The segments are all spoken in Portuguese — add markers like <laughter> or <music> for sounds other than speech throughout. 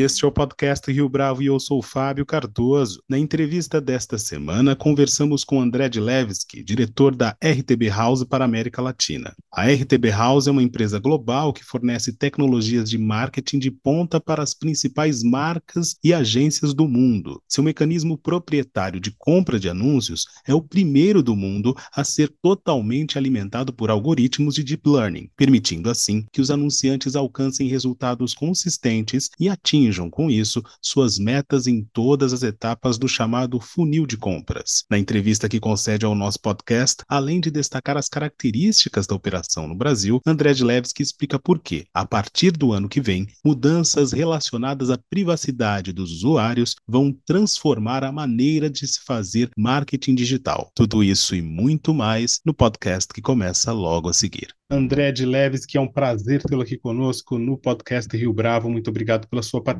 Este é o podcast Rio Bravo e eu sou Fábio Cardoso. Na entrevista desta semana, conversamos com André Dilevski, diretor da RTB House para a América Latina. A RTB House é uma empresa global que fornece tecnologias de marketing de ponta para as principais marcas e agências do mundo. Seu mecanismo proprietário de compra de anúncios é o primeiro do mundo a ser totalmente alimentado por algoritmos de deep learning, permitindo assim que os anunciantes alcancem resultados consistentes e atingam atinjam, com isso, suas metas em todas as etapas do chamado funil de compras. Na entrevista que concede ao nosso podcast, além de destacar as características da operação no Brasil, André Dilevski explica por que, a partir do ano que vem, mudanças relacionadas à privacidade dos usuários vão transformar a maneira de se fazer marketing digital. Tudo isso e muito mais no podcast que começa logo a seguir. André de Leves, que é um prazer tê-lo aqui conosco no podcast Rio Bravo. Muito obrigado pela sua participação.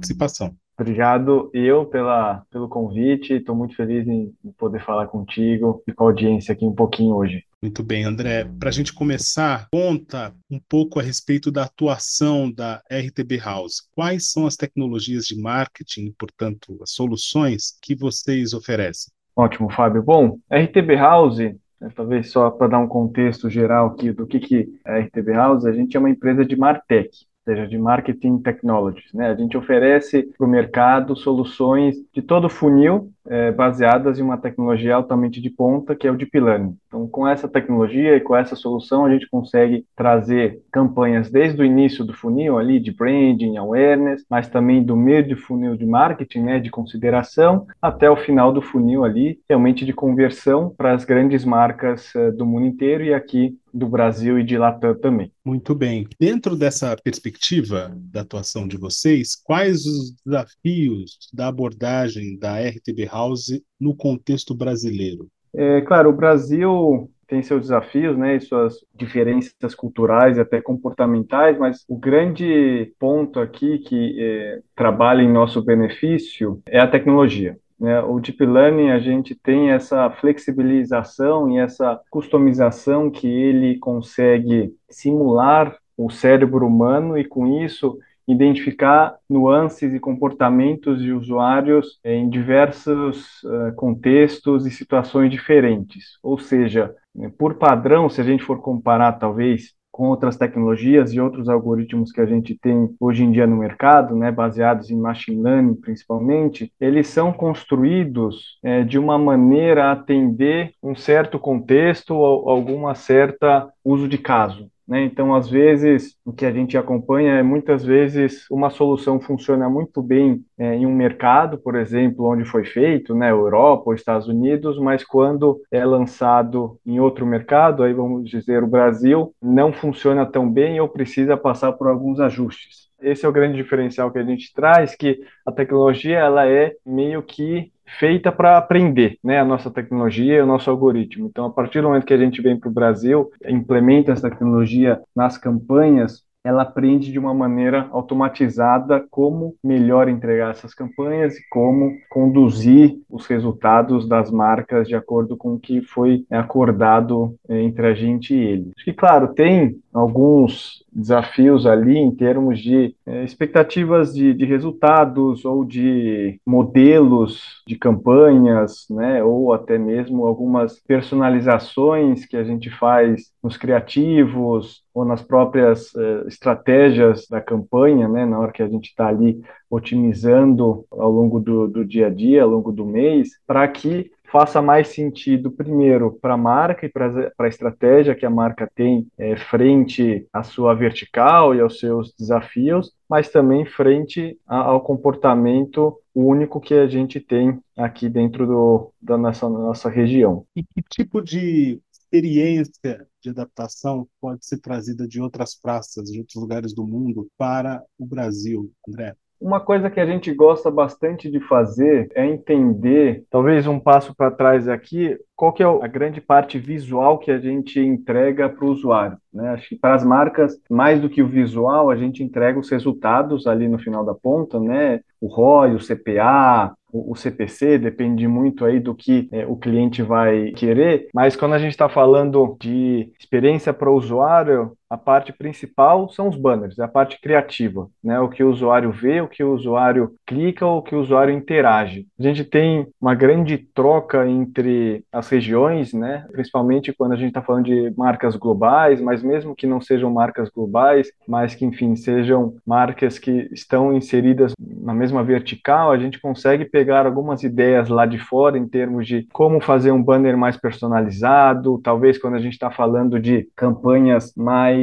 Obrigado eu pela, pelo convite. Estou muito feliz em poder falar contigo e com a audiência aqui um pouquinho hoje. Muito bem, André. Para a gente começar, conta um pouco a respeito da atuação da RTB House. Quais são as tecnologias de marketing, portanto, as soluções que vocês oferecem? Ótimo, Fábio. Bom, RTB House né, talvez só para dar um contexto geral aqui do que, que é a RTB House, a gente é uma empresa de Martech, seja, de Marketing Technologies. Né? A gente oferece para o mercado soluções de todo funil é, baseadas em uma tecnologia altamente de ponta, que é o Deep Learning. Então, com essa tecnologia e com essa solução, a gente consegue trazer campanhas desde o início do funil, ali, de branding, awareness, mas também do meio de funil de marketing, né, de consideração, até o final do funil ali, realmente de conversão para as grandes marcas uh, do mundo inteiro e aqui do Brasil e de Latam também. Muito bem. Dentro dessa perspectiva da atuação de vocês, quais os desafios da abordagem da RTB House no contexto brasileiro? É, claro, o Brasil tem seus desafios, né, e suas diferenças culturais e até comportamentais, mas o grande ponto aqui que é, trabalha em nosso benefício é a tecnologia. Né? O Deep Learning, a gente tem essa flexibilização e essa customização que ele consegue simular o cérebro humano e, com isso, identificar nuances e comportamentos de usuários em diversos uh, contextos e situações diferentes. Ou seja, né, por padrão, se a gente for comparar talvez com outras tecnologias e outros algoritmos que a gente tem hoje em dia no mercado, né, baseados em machine learning principalmente, eles são construídos é, de uma maneira a atender um certo contexto ou alguma certa uso de caso. Né? Então, às vezes, o que a gente acompanha é muitas vezes uma solução funciona muito bem é, em um mercado, por exemplo, onde foi feito, né, Europa ou Estados Unidos, mas quando é lançado em outro mercado, aí vamos dizer o Brasil, não funciona tão bem ou precisa passar por alguns ajustes. Esse é o grande diferencial que a gente traz, que a tecnologia ela é meio que feita para aprender, né, a nossa tecnologia, o nosso algoritmo. Então, a partir do momento que a gente vem para o Brasil, implementa essa tecnologia nas campanhas, ela aprende de uma maneira automatizada como melhor entregar essas campanhas e como conduzir os resultados das marcas de acordo com o que foi acordado eh, entre a gente e ele. Acho que, claro, tem alguns desafios ali em termos de é, expectativas de, de, resultados ou de modelos de campanhas, né, ou até mesmo algumas personalizações que a gente faz nos criativos ou nas próprias é, estratégias da campanha, né, na hora que a gente está ali otimizando ao longo do, do dia a dia, ao longo do mês, para que faça mais sentido, primeiro, para a marca e para a estratégia que a marca tem é, frente à sua vertical e aos seus desafios, mas também frente ao comportamento único que a gente tem aqui dentro do, da nossa, nossa região. E que tipo de experiência de adaptação pode ser trazida de outras praças, de outros lugares do mundo para o Brasil, André? Uma coisa que a gente gosta bastante de fazer é entender, talvez um passo para trás aqui, qual que é a grande parte visual que a gente entrega para o usuário. Né? Acho que para as marcas, mais do que o visual, a gente entrega os resultados ali no final da ponta, né? o ROI, o CPA, o, CPC, depende muito aí do que é, o cliente vai querer, mas quando a gente está falando de experiência para o usuário, a parte principal são os banners, é a parte criativa, né? O que o usuário vê, o que o usuário clica, o que o usuário interage. A gente tem uma grande troca entre as regiões, né? Principalmente quando a gente está falando de marcas globais, mas mesmo que não sejam marcas globais, mas que, enfim, sejam marcas que estão inseridas na mesma vertical, a gente consegue pegar algumas ideias lá de fora em termos de como fazer um banner mais personalizado, talvez quando a gente está falando de campanhas mais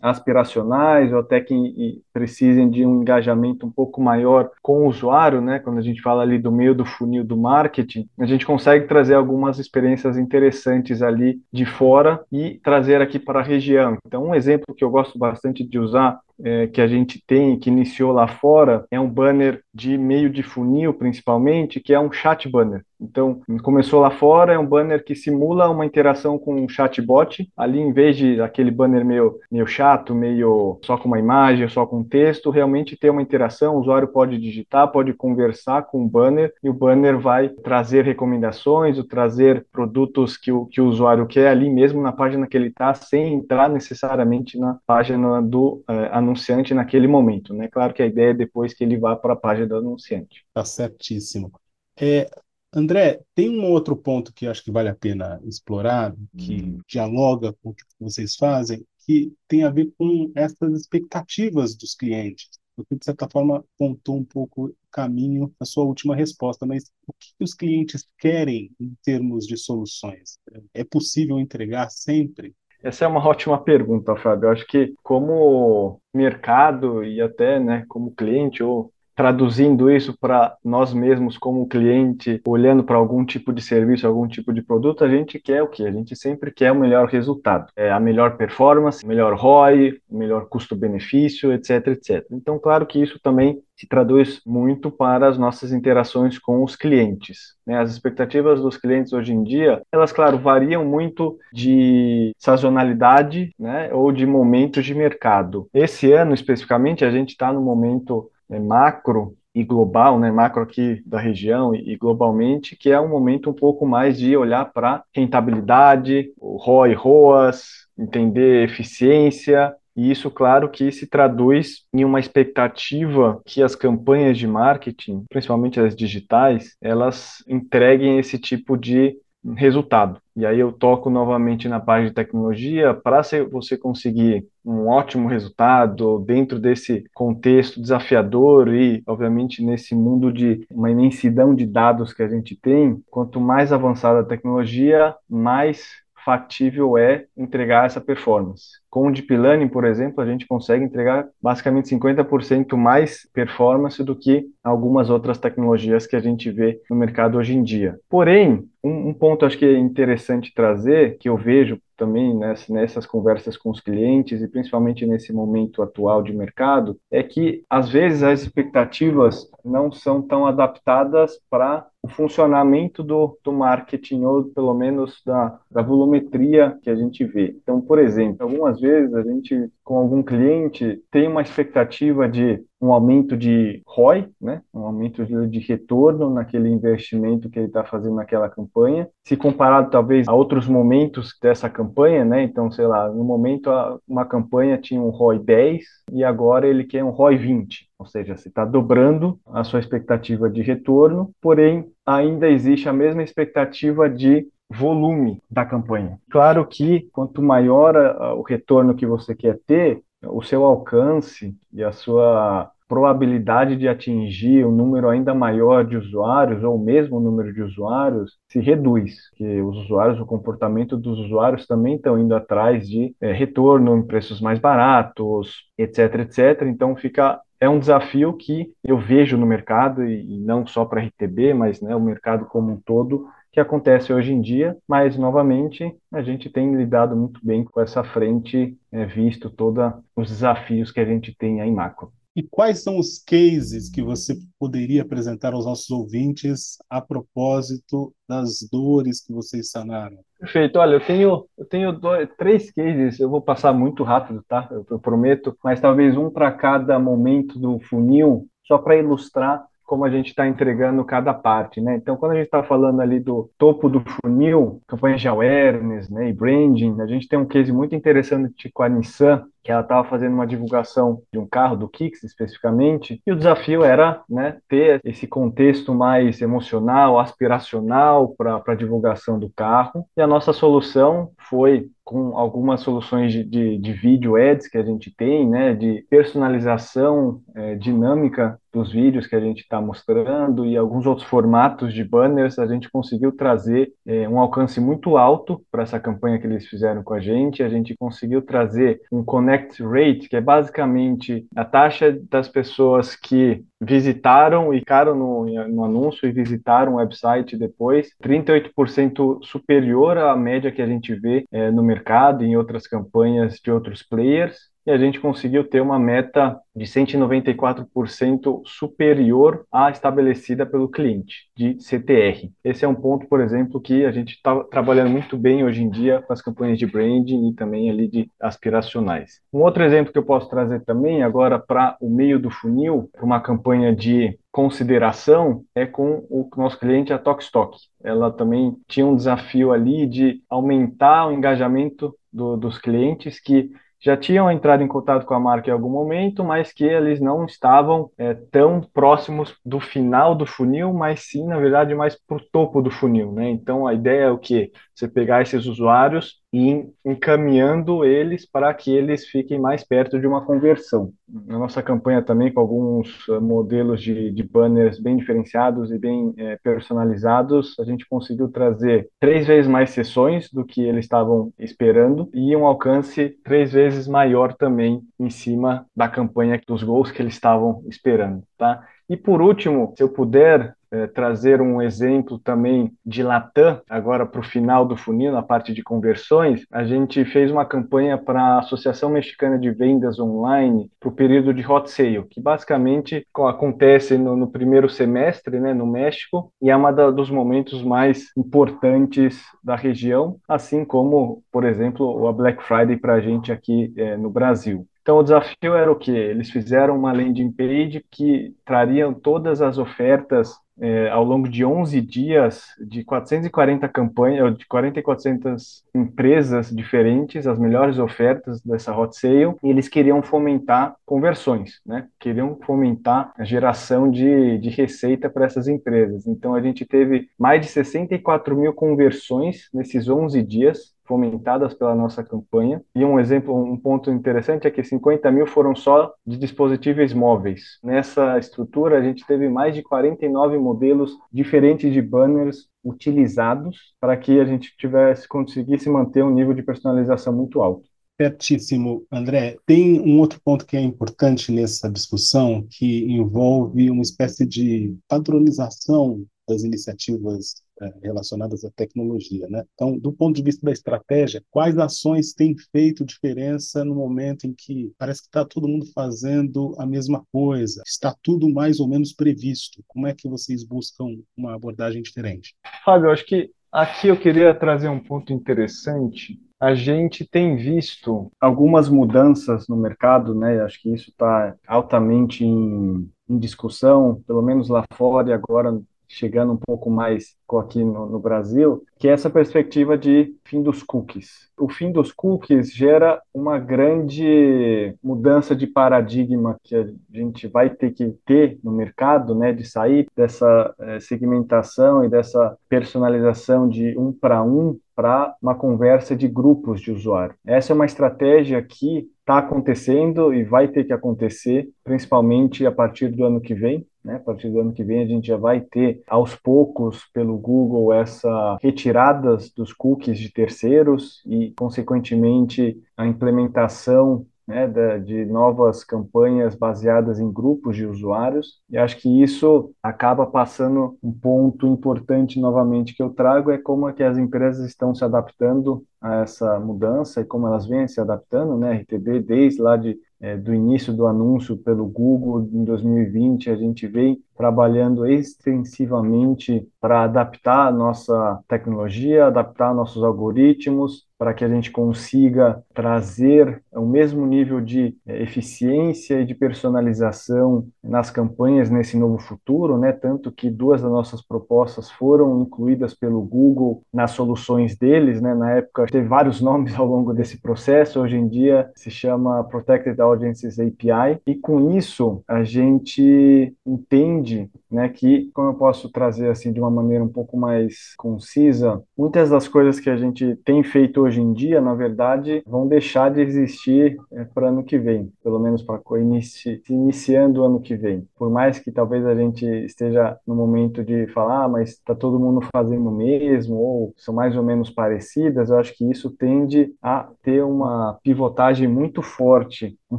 aspiracionais ou até que precisem de um engajamento um pouco maior com o usuário, né? Quando a gente fala ali do meio do funil do marketing, a gente consegue trazer algumas experiências interessantes ali de fora e trazer aqui para a região. Então, um exemplo que eu gosto bastante de usar é, que a gente tem, que iniciou lá fora, é um banner de meio de funil, principalmente, que é um chat banner. Então, começou lá fora, é um banner que simula uma interação com um chatbot. Ali, em vez de aquele banner meio, meio chato, meio só com uma imagem, só com texto, realmente ter uma interação. O usuário pode digitar, pode conversar com o banner e o banner vai trazer recomendações, ou trazer produtos que o, que o usuário quer ali mesmo na página que ele está, sem entrar necessariamente na página do é, anunciante naquele momento. Né? Claro que a ideia é depois que ele vá para a página do anunciante. Tá certíssimo. É, André, tem um outro ponto que acho que vale a pena explorar, que hum. dialoga com o que vocês fazem, que tem a ver com essas expectativas dos clientes. Você, de certa forma, contou um pouco o caminho na sua última resposta, mas o que os clientes querem em termos de soluções? É possível entregar sempre? Essa é uma ótima pergunta, Fábio. Eu acho que como mercado e até né, como cliente ou traduzindo isso para nós mesmos como cliente, olhando para algum tipo de serviço, algum tipo de produto, a gente quer o quê? A gente sempre quer o melhor resultado, é a melhor performance, melhor ROI, melhor custo-benefício, etc, etc. Então, claro que isso também se traduz muito para as nossas interações com os clientes. Né? As expectativas dos clientes hoje em dia, elas, claro, variam muito de sazonalidade né, ou de momentos de mercado. Esse ano, especificamente, a gente está no momento né, macro e global, né, macro aqui da região e, globalmente, que é um momento um pouco mais de olhar para rentabilidade, o ROI, ROAS, entender eficiência, e isso, claro, que se traduz em uma expectativa que as campanhas de marketing, principalmente as digitais, elas entreguem esse tipo de resultado. E aí eu toco novamente na parte de tecnologia para você conseguir um ótimo resultado dentro desse contexto desafiador e, obviamente, nesse mundo de uma imensidão de dados que a gente tem. Quanto mais avançada a tecnologia, mais factível é entregar essa performance. Com o Deep Learning, por exemplo, a gente consegue entregar basicamente 50% mais performance do que algumas outras tecnologias que a gente vê no mercado hoje em dia. Porém, um, um ponto acho que é interessante trazer, que eu vejo também nessas, nessas conversas com os clientes e principalmente nesse momento atual de mercado, é que às vezes as expectativas não são tão adaptadas para o funcionamento do, do marketing ou pelo menos da, da volumetria que a gente vê. Então, por exemplo, algumas vezes a gente com algum cliente tem uma expectativa de um aumento de ROI, né? um aumento de, de retorno naquele investimento que ele está fazendo naquela campanha, se comparado talvez a outros momentos dessa campanha, né? Então, sei lá, no momento uma campanha tinha um ROI 10 e agora ele quer um ROI 20, ou seja, você está dobrando a sua expectativa de retorno, porém ainda existe a mesma expectativa de volume da campanha. Claro que quanto maior o retorno que você quer ter, o seu alcance e a sua probabilidade de atingir um número ainda maior de usuários ou o mesmo número de usuários se reduz, que os usuários, o comportamento dos usuários também estão indo atrás de é, retorno em preços mais baratos, etc, etc. Então fica é um desafio que eu vejo no mercado e, não só para RTB, mas né, o mercado como um todo que acontece hoje em dia, mas novamente a gente tem lidado muito bem com essa frente, é, visto todos os desafios que a gente tem aí macro. E quais são os cases que você poderia apresentar aos nossos ouvintes a propósito das dores que vocês sanaram? Perfeito. Olha, eu tenho, eu tenho dois, três cases, eu vou passar muito rápido, tá? Eu, eu prometo, mas talvez um para cada momento do funil, só para ilustrar como a gente está entregando cada parte, né? Então, quando a gente está falando ali do topo do funil, campanhas de awareness, né, e branding, a gente tem um case muito interessante com a Nissan, que ela estava fazendo uma divulgação de um carro, do Kicks especificamente, e o desafio era né, ter esse contexto mais emocional, aspiracional para a divulgação do carro, e a nossa solução foi com algumas soluções de, de, de vídeo ads que a gente tem, né, de personalização é, dinâmica dos vídeos que a gente está mostrando e alguns outros formatos de banners, a gente conseguiu trazer é, um alcance muito alto para essa campanha que eles fizeram com a gente. A gente conseguiu trazer um connect rate, que é basicamente a taxa das pessoas que visitaram e ficaram no, no anúncio e visitaram o website depois, 38% superior à média que a gente vê é, no mercado em outras campanhas de outros players e a gente conseguiu ter uma meta de 194% superior à estabelecida pelo cliente de CTR. Esse é um ponto, por exemplo, que a gente está trabalhando muito bem hoje em dia com as campanhas de branding e também ali de aspiracionais. Um outro exemplo que eu posso trazer também agora para o meio do funil, para uma campanha de consideração é com o nosso cliente, a Tokstok. Ela também tinha um desafio ali de aumentar o engajamento do, dos clientes que já tinham entrado em contato com a marca em algum momento, mas que eles não estavam é, tão próximos do final do funil, mas sim, na verdade, mais para o topo do funil. Né? Então, a ideia é o que? Você pegar esses usuários e encaminhando eles para que eles fiquem mais perto de uma conversão. Na nossa campanha também, com alguns eh, modelos de, de banners bem diferenciados e bem é, personalizados, a gente conseguiu trazer três vezes mais sessões do que eles estavam esperando e um alcance três vezes maior também em cima da campanha dos gols que eles estavam esperando, tá? E por último, se eu puder é, trazer um exemplo também de Latam, agora para o final do funil, na parte de conversões, a gente fez uma campanha para a Associação Mexicana de Vendas Online para o período de hot sale, que basicamente acontece no, no primeiro semestre, né, no México, e é um dos momentos mais importantes da região, assim como, por exemplo, a Black Friday para a gente aqui é, no Brasil. Então, o desafio era o quê? Eles fizeram uma landing page que trariam todas as ofertas é, ao longo de 11 dias, de 440 campanhas, de 40 e 400 empresas diferentes, as melhores ofertas dessa hot sale, e eles queriam fomentar conversões, né? Queriam fomentar a geração de, de receita para essas empresas. Então, a gente teve mais de 64 mil conversões nesses 11 dias, fomentadas pela nossa campanha. E um exemplo, um ponto interessante é que 50 mil foram só de dispositivos móveis. Nessa estrutura, a gente teve mais de 49 modelos diferentes de banners utilizados para que a gente tivesse conseguisse manter um nível de personalização muito alto. Certíssimo, André. Tem um outro ponto que é importante nessa discussão, que envolve uma espécie de padronização das iniciativas relacionadas à tecnologia. Né? Então, do ponto de vista da estratégia, quais ações têm feito diferença no momento em que parece que está todo mundo fazendo a mesma coisa, está tudo mais ou menos previsto? Como é que vocês buscam uma abordagem diferente? Fábio, acho que aqui eu queria trazer um ponto interessante a gente tem visto algumas mudanças no mercado, né? Acho que isso está altamente em, em, discussão, pelo menos lá fora e agora chegando um pouco mais aqui no, no, Brasil, que é essa perspectiva de fim dos cookies. O fim dos cookies gera uma grande mudança de paradigma que a gente vai ter que ter no mercado, né, de sair dessa é, segmentação e dessa personalização de um para um para uma conversa de grupos de usuário. Essa é uma estratégia que está acontecendo e vai ter que acontecer, principalmente a partir do ano que vem. Né? A partir do ano que vem, a gente já vai ter, aos poucos, pelo Google, essa retiradas dos cookies de terceiros e, consequentemente, a implementação né, de novas campanhas baseadas em grupos de usuários. E acho que isso acaba passando um ponto importante novamente que eu trago é como é que as empresas estão se adaptando a essa mudança e como elas vêm se adaptando, né? RTB desde lá de é, do início do anúncio pelo Google em 2020, a gente vem trabalhando extensivamente para adaptar a nossa tecnologia, adaptar nossos algoritmos, para que a gente consiga trazer o mesmo nível de eh, eficiência e de personalização nas campanhas nesse novo futuro, né? Tanto que duas das nossas propostas foram incluídas pelo Google nas soluções deles, né? Na época teve vários <laughs> nomes ao longo desse processo, hoje em dia se chama Protected Audiences API, e com isso a gente entende, né, que como eu posso trazer assim de uma maneira um pouco mais concisa, muitas das coisas que a gente tem feito hoje em dia, na verdade, vão deixar de existir é, para ano que vem, pelo menos para inici iniciando o ano que vem. Por mais que talvez a gente esteja no momento de falar, ah, mas está todo mundo fazendo o mesmo, ou são mais ou menos parecidas, eu acho que isso tende a ter uma pivotagem muito forte, um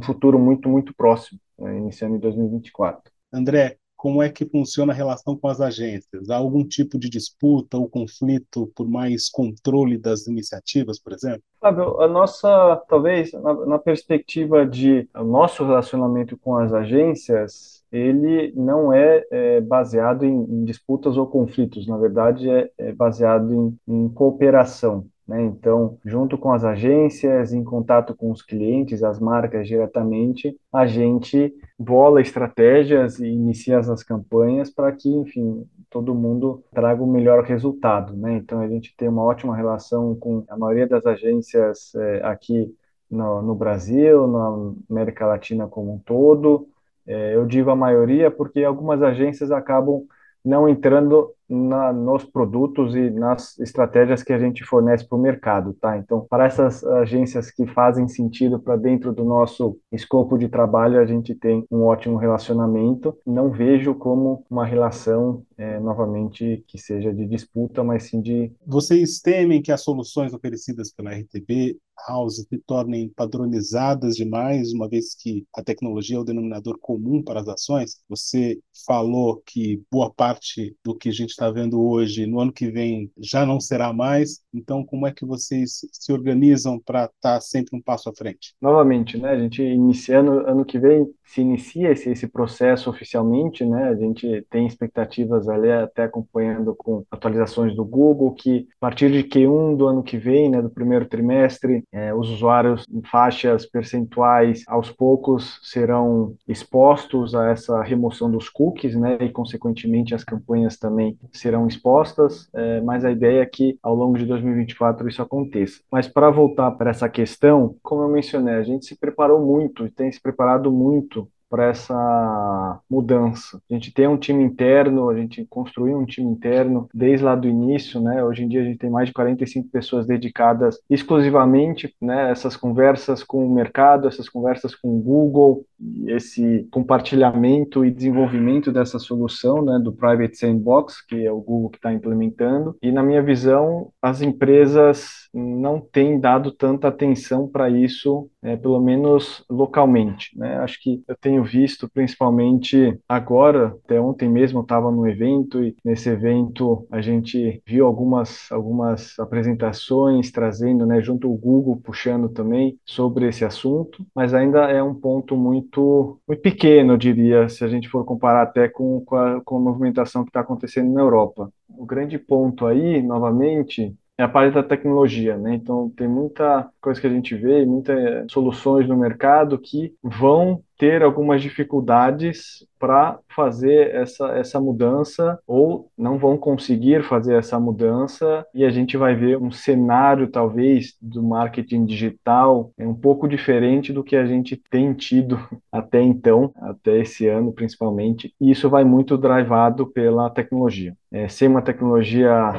futuro muito, muito próximo, né, iniciando em 2024. André, como é que funciona a relação com as agências? Há algum tipo de disputa ou conflito por mais controle das iniciativas, por exemplo? Fábio, a nossa, talvez, na, na perspectiva de nosso relacionamento com as agências, ele não é, é baseado em, em, disputas ou conflitos, na verdade é, é baseado em, em cooperação. Né? Então, junto com as agências, em contato com os clientes, as marcas diretamente, a gente bola estratégias e inicia as campanhas para que, enfim, todo mundo traga o melhor resultado. Né? Então, a gente tem uma ótima relação com a maioria das agências é, aqui no, no, Brasil, na América Latina como um todo. É, eu digo a maioria porque algumas agências acabam não entrando na, nos produtos e nas estratégias que a gente fornece para o mercado, tá? Então, para essas agências que fazem sentido para dentro do nosso escopo de trabalho, a gente tem um ótimo relacionamento. Não vejo como uma relação, é, novamente, que seja de disputa, mas sim de. Vocês temem que as soluções oferecidas pela RTB House se tornem padronizadas demais, uma vez que a tecnologia é o denominador comum para as ações? Você falou que boa parte do que a gente está vendo hoje, no ano que vem já não será mais. Então, como é que vocês se organizam para estar tá sempre um passo à frente? Novamente, né? A gente iniciando ano que vem se inicia esse, esse processo oficialmente, né? A gente tem expectativas ali até acompanhando com atualizações do Google que a partir de Q1 do ano que vem, né, do primeiro trimestre, é, os usuários em faixas percentuais aos poucos serão expostos a essa remoção dos cookies, né? E consequentemente as campanhas também serão expostas, é, mas a ideia é que ao longo de 2024 isso aconteça. Mas para voltar para essa questão, como eu mencionei, a gente se preparou muito e tem se preparado muito para essa mudança. A gente tem um time interno, a gente construiu um time interno desde lá do início, né? Hoje em dia a gente tem mais de 45 pessoas dedicadas exclusivamente, né, essas conversas com o mercado, essas conversas com o Google, esse compartilhamento e desenvolvimento dessa solução, né, do Private Sandbox, que é o Google que está implementando. E na minha visão, as empresas não têm dado tanta atenção para isso, é, pelo menos localmente, né? Acho que eu tenho visto, principalmente agora, até ontem mesmo estava no evento e nesse evento a gente viu algumas algumas apresentações trazendo, né, junto o Google puxando também sobre esse assunto, mas ainda é um ponto muito muito, muito pequeno, eu diria, se a gente for comparar até com, com, a, com a movimentação que está acontecendo na Europa. O grande ponto aí, novamente, é a parte da tecnologia, né? Então tem muita coisa que a gente vê, muitas soluções no mercado que vão ter algumas dificuldades para fazer essa, essa mudança ou não vão conseguir fazer essa mudança e a gente vai ver um cenário talvez do marketing digital é um pouco diferente do que a gente tem tido <laughs> até então, até esse ano principalmente, e isso vai muito drivado pela tecnologia. É, sem uma tecnologia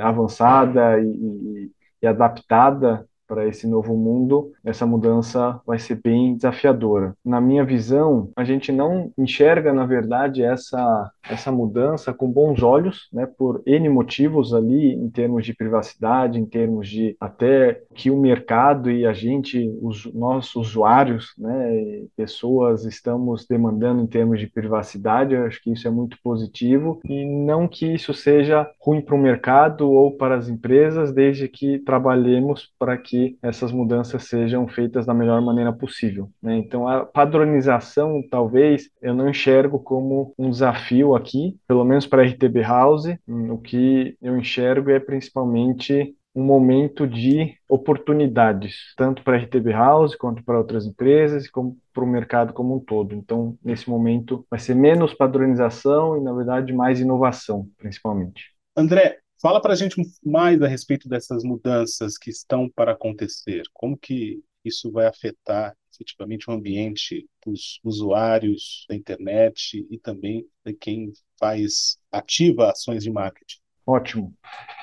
avançada e, e, e adaptada para esse novo mundo, essa mudança vai ser bem desafiadora. Na minha visão, a gente não enxerga, na verdade, essa, essa mudança com bons olhos, né, por N motivos ali, em termos de privacidade, em termos de até que o mercado e a gente, os nossos usuários, né, pessoas, estamos demandando em termos de privacidade, eu acho que isso é muito positivo, e não que isso seja ruim para o mercado ou para as empresas, desde que trabalhemos para que que essas mudanças sejam feitas da melhor maneira possível. Né? Então, a padronização, talvez, eu não enxergo como um desafio aqui, pelo menos para a RTB House. O que eu enxergo é principalmente um momento de oportunidades, tanto para a RTB House quanto para outras empresas, como para o mercado como um todo. Então, nesse momento, vai ser menos padronização e, na verdade, mais inovação, principalmente. André, fala para a gente mais a respeito dessas mudanças que estão para acontecer. Como que isso vai afetar efetivamente o ambiente dos usuários da internet e também de quem faz ativa ações de marketing? Ótimo.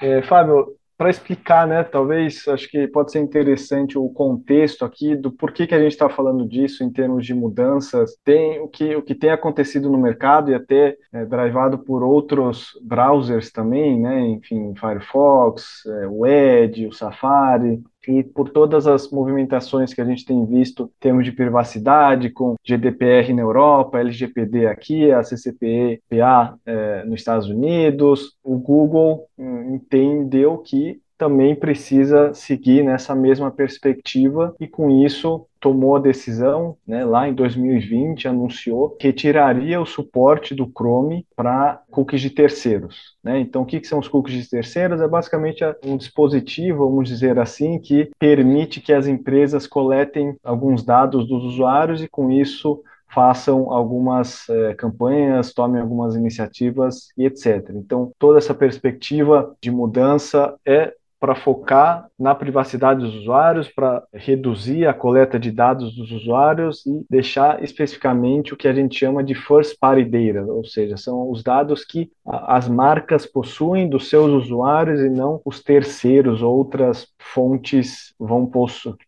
É, Fábio, para explicar, né, talvez acho que pode ser interessante o contexto aqui do porquê que a gente está falando disso em termos de mudanças. Tem o que, o que tem acontecido no mercado e até é, drivado por outros browsers também, né, enfim, Firefox, é, o Edge, o Safari, e por todas as movimentações que a gente tem visto em termos de privacidade, com GDPR na Europa, LGPD aqui, a CCPA é, nos Estados Unidos, o Google hum, entendeu que também precisa seguir nessa mesma perspectiva e com isso tomou a decisão, né, lá em 2020, anunciou que retiraria o suporte do Chrome para cookies de terceiros. Né? Então, o que, que são os cookies de terceiros? É basicamente um dispositivo, vamos dizer assim, que permite que as empresas coletem alguns dados dos usuários e, com isso, façam algumas eh, campanhas, tomem algumas iniciativas e etc. Então, toda essa perspectiva de mudança é para focar na privacidade dos usuários, para reduzir a coleta de dados dos usuários e deixar especificamente o que a gente chama de first party data, ou seja, são os dados que as marcas possuem dos seus usuários e não os terceiros, outras fontes vão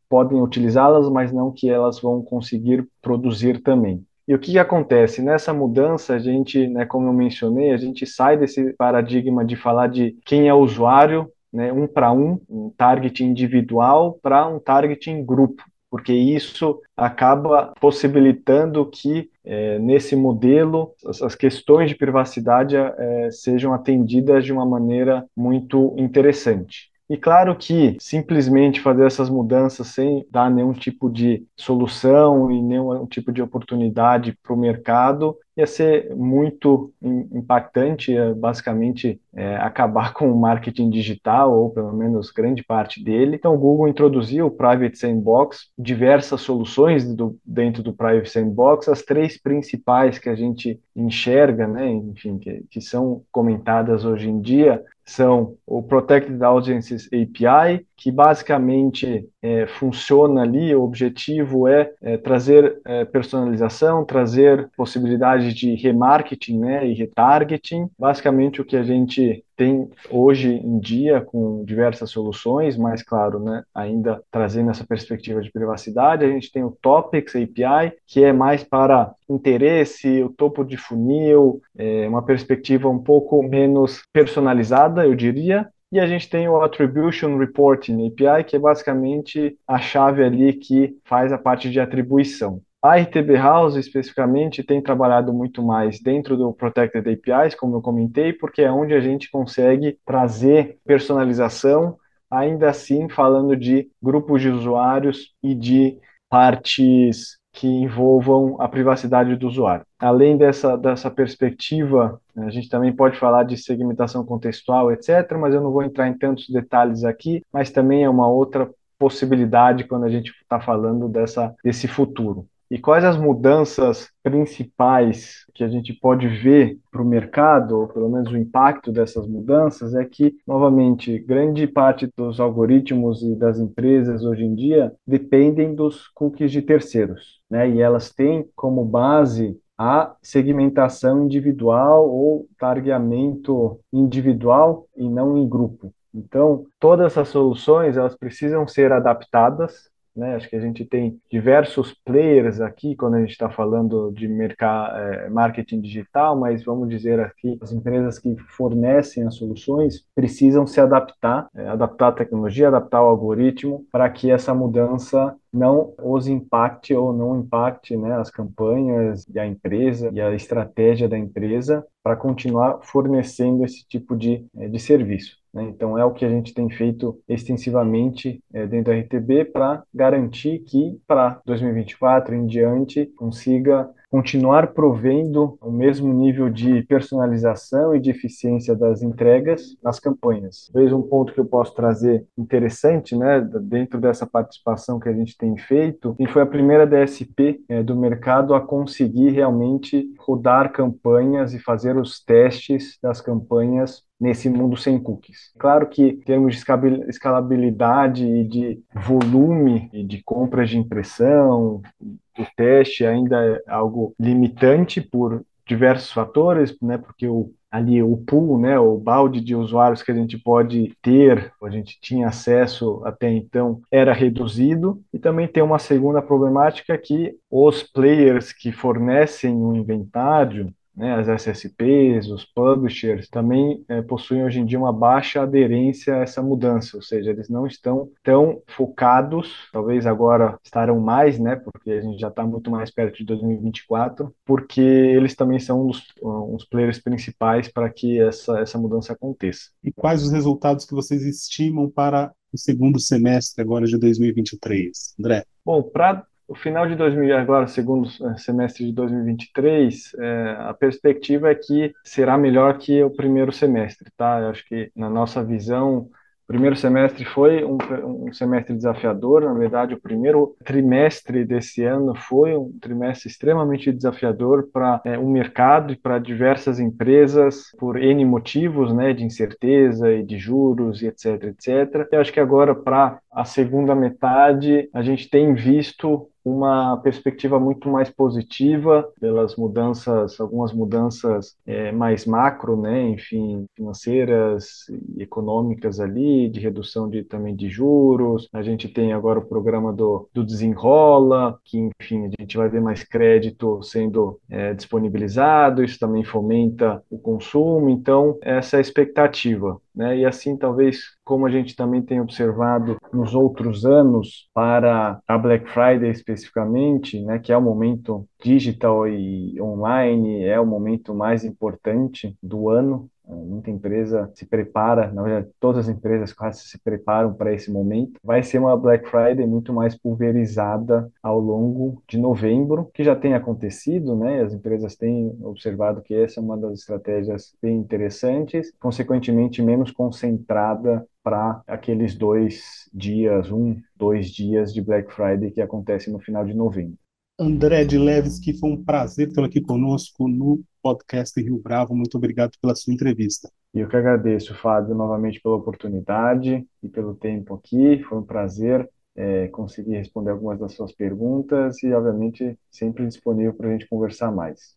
podem utilizá-las, mas não que elas vão conseguir produzir também. E o que, que, acontece? Nessa mudança, a gente, né, como eu mencionei, a gente sai desse paradigma de falar de quem é o usuário né, um para um, um target individual para um target em grupo, porque isso acaba possibilitando que é, nesse modelo as, as, questões de privacidade é, sejam atendidas de uma maneira muito interessante. E claro que simplesmente fazer essas mudanças sem dar nenhum tipo de solução e nenhum tipo de oportunidade para o mercado ia ser muito impactante, basicamente é, acabar <laughs> com o marketing digital, ou pelo menos grande parte dele. Então, o Google introduziu o Private Sandbox, diversas soluções do, dentro do Private Sandbox, as três principais que a gente enxerga, né, enfim, que, que são comentadas hoje em dia, são o Protected Audiences API, que basicamente é, funciona ali, o objetivo é, é trazer é, personalização, trazer possibilidade de remarketing né, e retargeting. Basicamente o que a gente tem hoje em dia com diversas soluções, mas claro, né, ainda trazendo essa perspectiva de privacidade, a gente tem o Topics API, que é mais para interesse, o topo de funil, é, uma perspectiva um pouco menos personalizada, eu diria, e a gente tem o Attribution Reporting API, que é basicamente a chave ali que faz a parte de atribuição. A RTB House, especificamente, tem trabalhado muito mais dentro do Protected APIs, como eu comentei, porque é onde a gente consegue trazer personalização, ainda assim falando de grupos de usuários e de partes que envolvam a privacidade do usuário. Além dessa, dessa perspectiva, a gente também pode falar de segmentação contextual, etc., mas eu não vou entrar em tantos detalhes aqui, mas também é uma outra possibilidade quando a gente está falando dessa, desse futuro. E quais as mudanças principais que a gente pode ver para o mercado, ou pelo menos o impacto dessas mudanças, é que, novamente, grande parte dos algoritmos e das empresas hoje em dia dependem dos cookies de terceiros, né? E elas têm como base a segmentação individual ou targeamento individual e não em grupo. Então, todas essas soluções elas precisam ser adaptadas né? Acho que a gente tem diversos players aqui quando a gente está falando de mercado, é, marketing digital, mas vamos dizer aqui, as empresas que fornecem as soluções precisam se adaptar, é, adaptar a tecnologia, adaptar o algoritmo para que essa mudança não os impacte ou não impacte né, as campanhas e a empresa e a estratégia da empresa para continuar fornecendo esse tipo de, é, de serviço. Né? Então, é o que a gente tem feito extensivamente é, dentro da RTB para garantir que para 2024 em diante consiga continuar provendo o mesmo nível de personalização e de eficiência das entregas nas campanhas. Veja um ponto que eu posso trazer interessante, né, dentro dessa participação que a gente tem feito, e foi a primeira DSP é, do mercado a conseguir realmente rodar campanhas e fazer os testes das campanhas nesse mundo sem cookies. Claro que em termos de escalabilidade e de volume de compras de impressão, o teste ainda é algo limitante por diversos fatores, né? Porque o ali o pool, né, o balde de usuários que a gente pode ter, a gente tinha acesso até então, era reduzido. E também tem uma segunda problemática que os players que fornecem o inventário né, as SSPs, os publishers, também é, possuem hoje em dia uma baixa aderência a essa mudança, ou seja, eles não estão tão focados, talvez agora estarão mais, né, porque a gente já está muito mais perto de 2024, porque eles também são um dos, um dos players principais para que essa, essa mudança aconteça. E quais os resultados que vocês estimam para o segundo semestre agora de 2023, André? Bom, para o final de 2000, agora, segundo eh, semestre de 2023, é, a perspectiva é que será melhor que o primeiro semestre, tá? Eu acho que, na nossa visão, o primeiro semestre foi um, um, semestre desafiador, na verdade, o primeiro trimestre desse ano foi um trimestre extremamente desafiador para é, o mercado e para diversas empresas, por N motivos, né, de incerteza e de juros e etc, etc. Eu acho que agora, para a segunda metade, a gente tem visto uma perspectiva muito mais positiva pelas mudanças, algumas mudanças é, mais macro, né, enfim, financeiras e econômicas ali, de redução de também de juros. A gente tem agora o programa do, do desenrola, que enfim a gente vai ver mais crédito sendo é, disponibilizado. Isso também fomenta o consumo. Então essa é a expectativa. Né? E assim, talvez, como a gente também tem observado nos outros anos, para a Black Friday especificamente, né, que é o momento digital e online, é o momento mais importante do ano Muita empresa se prepara, na verdade, todas as empresas quase se preparam para esse momento. Vai ser uma Black Friday muito mais pulverizada ao longo de novembro, que já tem acontecido, né? As empresas têm observado que essa é uma das estratégias bem interessantes, consequentemente menos concentrada para aqueles dois dias, um, dois dias de Black Friday que acontece no final de novembro. André de Leves, que foi um prazer tê-lo aqui conosco no podcast Rio Bravo. Muito obrigado pela sua entrevista. Eu que agradeço, Fábio, novamente pela oportunidade e pelo tempo aqui. Foi um prazer é, conseguir responder algumas das suas perguntas e, obviamente, sempre disponível para a gente conversar mais.